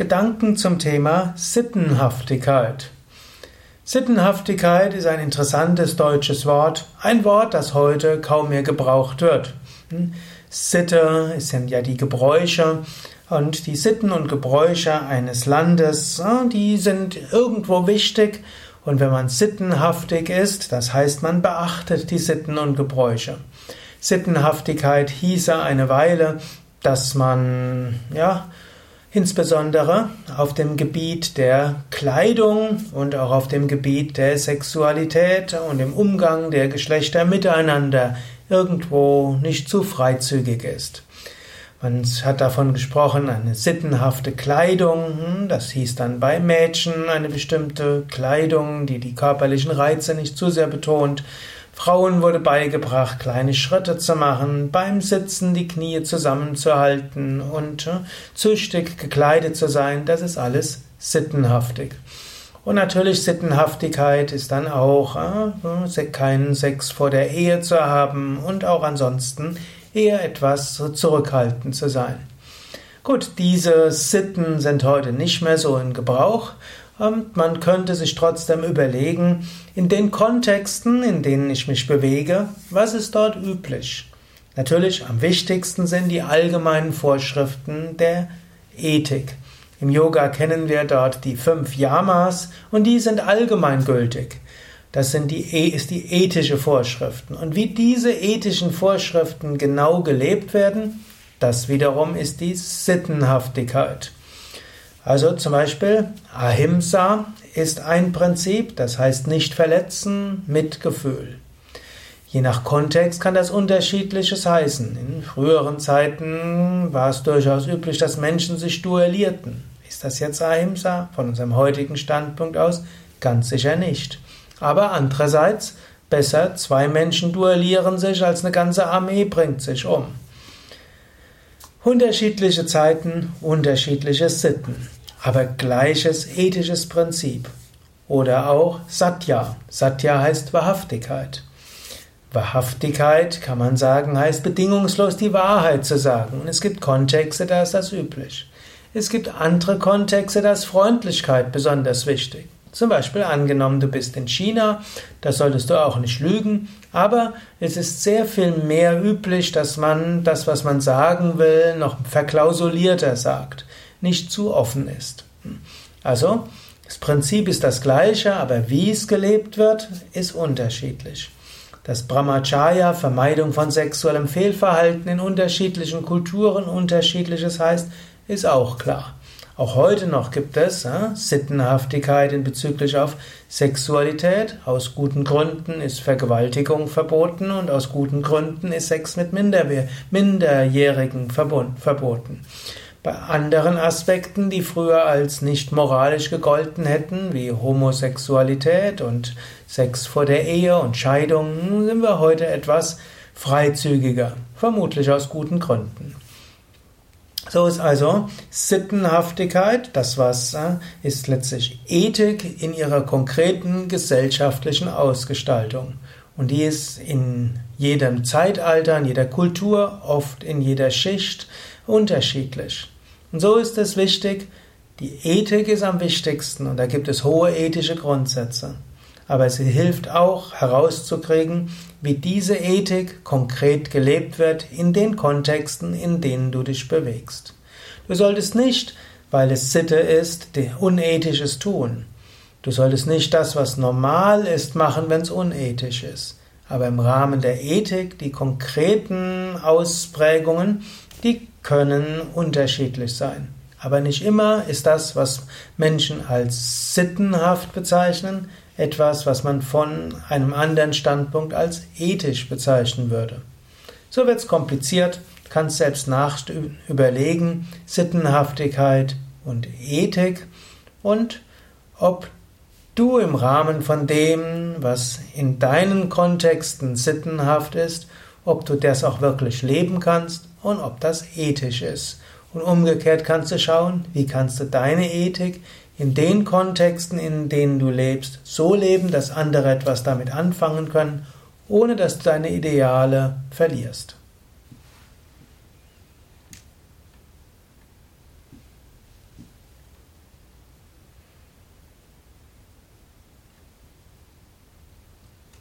Gedanken zum Thema Sittenhaftigkeit. Sittenhaftigkeit ist ein interessantes deutsches Wort, ein Wort, das heute kaum mehr gebraucht wird. Hm? Sitte sind ja die Gebräuche und die Sitten und Gebräuche eines Landes, die sind irgendwo wichtig und wenn man sittenhaftig ist, das heißt man beachtet die Sitten und Gebräuche. Sittenhaftigkeit hieße eine Weile, dass man ja insbesondere auf dem Gebiet der Kleidung und auch auf dem Gebiet der Sexualität und im Umgang der Geschlechter miteinander irgendwo nicht zu freizügig ist. Man hat davon gesprochen, eine sittenhafte Kleidung, hm, das hieß dann bei Mädchen eine bestimmte Kleidung, die die körperlichen Reize nicht zu sehr betont Frauen wurde beigebracht, kleine Schritte zu machen, beim Sitzen die Knie zusammenzuhalten und äh, züchtig gekleidet zu sein. Das ist alles sittenhaftig. Und natürlich Sittenhaftigkeit ist dann auch äh, keinen Sex vor der Ehe zu haben und auch ansonsten eher etwas zurückhaltend zu sein. Gut, diese Sitten sind heute nicht mehr so in Gebrauch und man könnte sich trotzdem überlegen, in den Kontexten, in denen ich mich bewege, was ist dort üblich? Natürlich am wichtigsten sind die allgemeinen Vorschriften der Ethik. Im Yoga kennen wir dort die fünf Yamas und die sind allgemeingültig. Das sind die, e, ist die ethische Vorschriften. Und wie diese ethischen Vorschriften genau gelebt werden, das wiederum ist die Sittenhaftigkeit. Also zum Beispiel Ahimsa ist ein Prinzip, das heißt nicht verletzen, Mitgefühl. Je nach Kontext kann das unterschiedliches heißen. In früheren Zeiten war es durchaus üblich, dass Menschen sich duellierten. Ist das jetzt Ahimsa von unserem heutigen Standpunkt aus? Ganz sicher nicht. Aber andererseits, besser zwei Menschen duellieren sich, als eine ganze Armee bringt sich um. Unterschiedliche Zeiten, unterschiedliche Sitten, aber gleiches ethisches Prinzip. Oder auch Satya. Satya heißt Wahrhaftigkeit. Wahrhaftigkeit, kann man sagen, heißt bedingungslos die Wahrheit zu sagen. Und es gibt Kontexte, da ist das üblich. Es gibt andere Kontexte, da ist Freundlichkeit besonders wichtig. Zum Beispiel angenommen, du bist in China, da solltest du auch nicht lügen, aber es ist sehr viel mehr üblich, dass man das, was man sagen will, noch verklausulierter sagt, nicht zu offen ist. Also, das Prinzip ist das gleiche, aber wie es gelebt wird, ist unterschiedlich. Das Brahmacharya, Vermeidung von sexuellem Fehlverhalten in unterschiedlichen Kulturen unterschiedliches heißt, ist auch klar. Auch heute noch gibt es äh, Sittenhaftigkeit in bezüglich auf Sexualität. Aus guten Gründen ist Vergewaltigung verboten und aus guten Gründen ist Sex mit Minderjährigen verboten. Bei anderen Aspekten, die früher als nicht moralisch gegolten hätten, wie Homosexualität und Sex vor der Ehe und Scheidung, sind wir heute etwas freizügiger, vermutlich aus guten Gründen. So ist also Sittenhaftigkeit, das was äh, ist letztlich Ethik in ihrer konkreten gesellschaftlichen Ausgestaltung. Und die ist in jedem Zeitalter, in jeder Kultur, oft in jeder Schicht unterschiedlich. Und so ist es wichtig, die Ethik ist am wichtigsten und da gibt es hohe ethische Grundsätze. Aber sie hilft auch herauszukriegen, wie diese Ethik konkret gelebt wird in den Kontexten, in denen du dich bewegst. Du solltest nicht, weil es Sitte ist, unethisches tun. Du solltest nicht das, was normal ist, machen, wenn es unethisch ist. Aber im Rahmen der Ethik, die konkreten Ausprägungen, die können unterschiedlich sein. Aber nicht immer ist das, was Menschen als sittenhaft bezeichnen, etwas, was man von einem anderen Standpunkt als ethisch bezeichnen würde. So wird es kompliziert, kannst selbst nach überlegen, Sittenhaftigkeit und Ethik und ob du im Rahmen von dem, was in deinen Kontexten sittenhaft ist, ob du das auch wirklich leben kannst und ob das ethisch ist. Und umgekehrt kannst du schauen, wie kannst du deine Ethik in den Kontexten, in denen du lebst, so leben, dass andere etwas damit anfangen können, ohne dass du deine Ideale verlierst.